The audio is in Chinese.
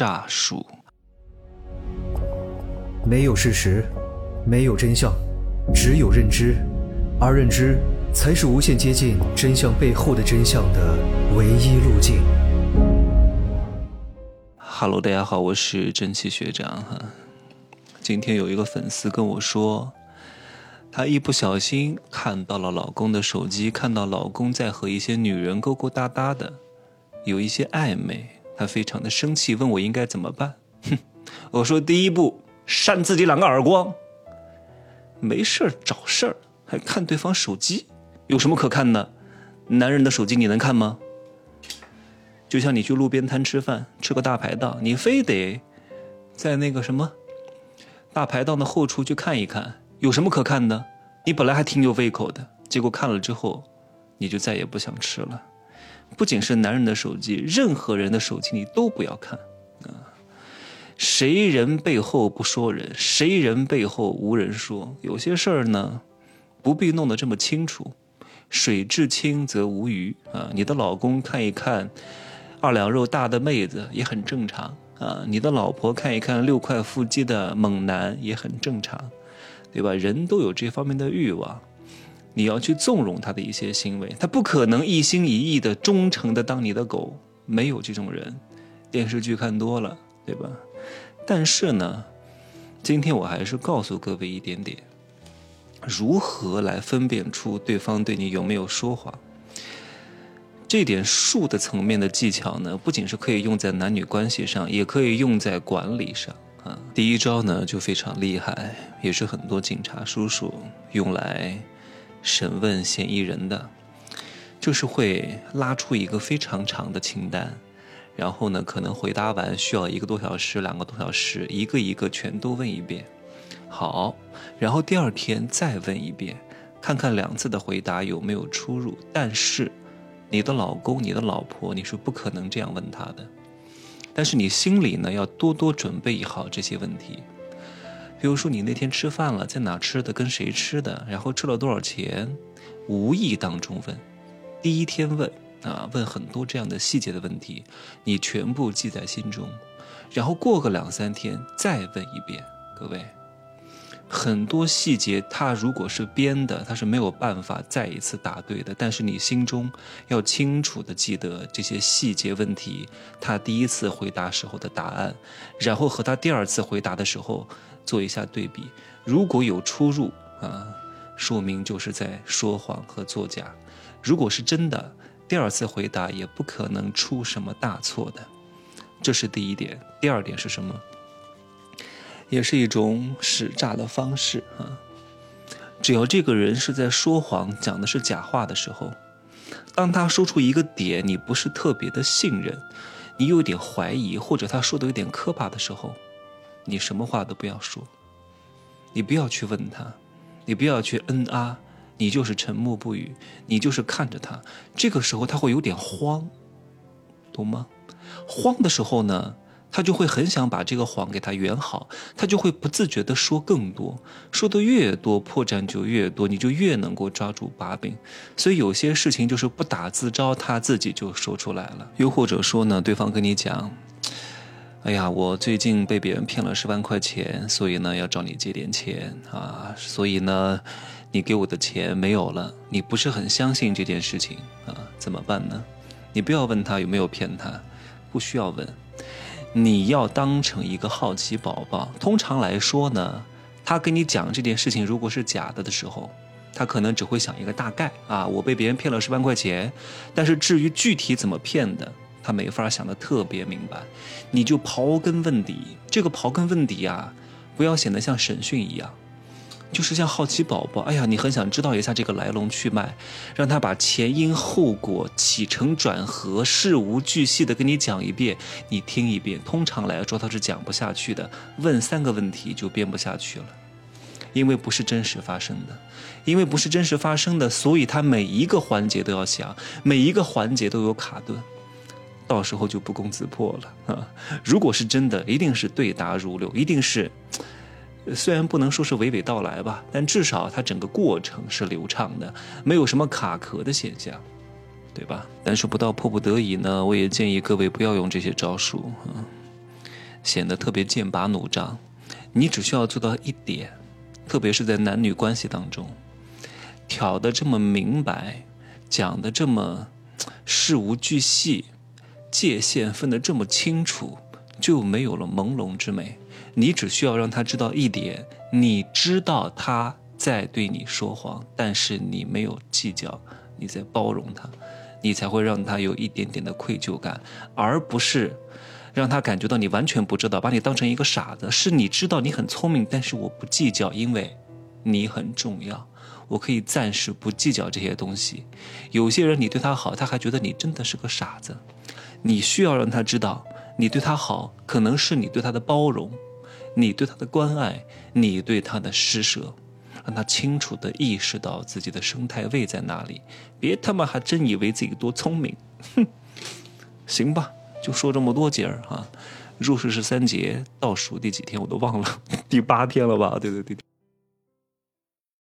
诈术。没有事实，没有真相，只有认知，而认知才是无限接近真相背后的真相的唯一路径。Hello，大家好，我是蒸汽学长哈。今天有一个粉丝跟我说，他一不小心看到了老公的手机，看到老公在和一些女人勾勾搭搭的，有一些暧昧，他非常的生气，问我应该怎么办。哼，我说第一步。扇自己两个耳光，没事儿找事儿，还看对方手机，有什么可看的？男人的手机你能看吗？就像你去路边摊吃饭，吃个大排档，你非得在那个什么大排档的后厨去看一看，有什么可看的？你本来还挺有胃口的，结果看了之后，你就再也不想吃了。不仅是男人的手机，任何人的手机你都不要看啊。谁人背后不说人，谁人背后无人说。有些事儿呢，不必弄得这么清楚。水至清则无鱼啊！你的老公看一看二两肉大的妹子也很正常啊，你的老婆看一看六块腹肌的猛男也很正常，对吧？人都有这方面的欲望，你要去纵容他的一些行为，他不可能一心一意的忠诚的当你的狗，没有这种人。电视剧看多了，对吧？但是呢，今天我还是告诉各位一点点，如何来分辨出对方对你有没有说谎。这点术的层面的技巧呢，不仅是可以用在男女关系上，也可以用在管理上啊。第一招呢就非常厉害，也是很多警察叔叔用来审问嫌疑人的，就是会拉出一个非常长的清单。然后呢，可能回答完需要一个多小时、两个多小时，一个一个全都问一遍。好，然后第二天再问一遍，看看两次的回答有没有出入。但是，你的老公、你的老婆，你是不可能这样问他的。但是你心里呢，要多多准备好这些问题。比如说，你那天吃饭了，在哪吃的，跟谁吃的，然后吃了多少钱，无意当中问，第一天问。啊，问很多这样的细节的问题，你全部记在心中，然后过个两三天再问一遍。各位，很多细节他如果是编的，他是没有办法再一次答对的。但是你心中要清楚的记得这些细节问题，他第一次回答时候的答案，然后和他第二次回答的时候做一下对比，如果有出入啊，说明就是在说谎和作假；如果是真的。第二次回答也不可能出什么大错的，这是第一点。第二点是什么？也是一种使诈的方式啊。只要这个人是在说谎、讲的是假话的时候，当他说出一个点，你不是特别的信任，你有点怀疑，或者他说的有点磕巴的时候，你什么话都不要说，你不要去问他，你不要去嗯啊。你就是沉默不语，你就是看着他，这个时候他会有点慌，懂吗？慌的时候呢，他就会很想把这个谎给他圆好，他就会不自觉的说更多，说的越多，破绽就越多，你就越能够抓住把柄。所以有些事情就是不打自招，他自己就说出来了。又或者说呢，对方跟你讲，哎呀，我最近被别人骗了十万块钱，所以呢要找你借点钱啊，所以呢。你给我的钱没有了，你不是很相信这件事情啊？怎么办呢？你不要问他有没有骗他，不需要问，你要当成一个好奇宝宝。通常来说呢，他跟你讲这件事情如果是假的的时候，他可能只会想一个大概啊，我被别人骗了十万块钱，但是至于具体怎么骗的，他没法想的特别明白。你就刨根问底，这个刨根问底啊，不要显得像审讯一样。就是像好奇宝宝，哎呀，你很想知道一下这个来龙去脉，让他把前因后果、起承转合、事无巨细的跟你讲一遍，你听一遍。通常来说他是讲不下去的，问三个问题就编不下去了，因为不是真实发生的，因为不是真实发生的，所以他每一个环节都要想，每一个环节都有卡顿，到时候就不攻自破了啊！如果是真的，一定是对答如流，一定是。虽然不能说是娓娓道来吧，但至少它整个过程是流畅的，没有什么卡壳的现象，对吧？但是不到迫不得已呢，我也建议各位不要用这些招数啊。显得特别剑拔弩张。你只需要做到一点，特别是在男女关系当中，挑的这么明白，讲的这么事无巨细，界限分得这么清楚，就没有了朦胧之美。你只需要让他知道一点，你知道他在对你说谎，但是你没有计较，你在包容他，你才会让他有一点点的愧疚感，而不是。让他感觉到你完全不知道，把你当成一个傻子。是你知道你很聪明，但是我不计较，因为你很重要。我可以暂时不计较这些东西。有些人你对他好，他还觉得你真的是个傻子。你需要让他知道，你对他好，可能是你对他的包容，你对他的关爱，你对他的施舍，让他清楚地意识到自己的生态位在哪里。别他妈还真以为自己多聪明，哼，行吧。就说这么多节儿啊，入世十三节倒数第几天我都忘了，第八天了吧？对对对。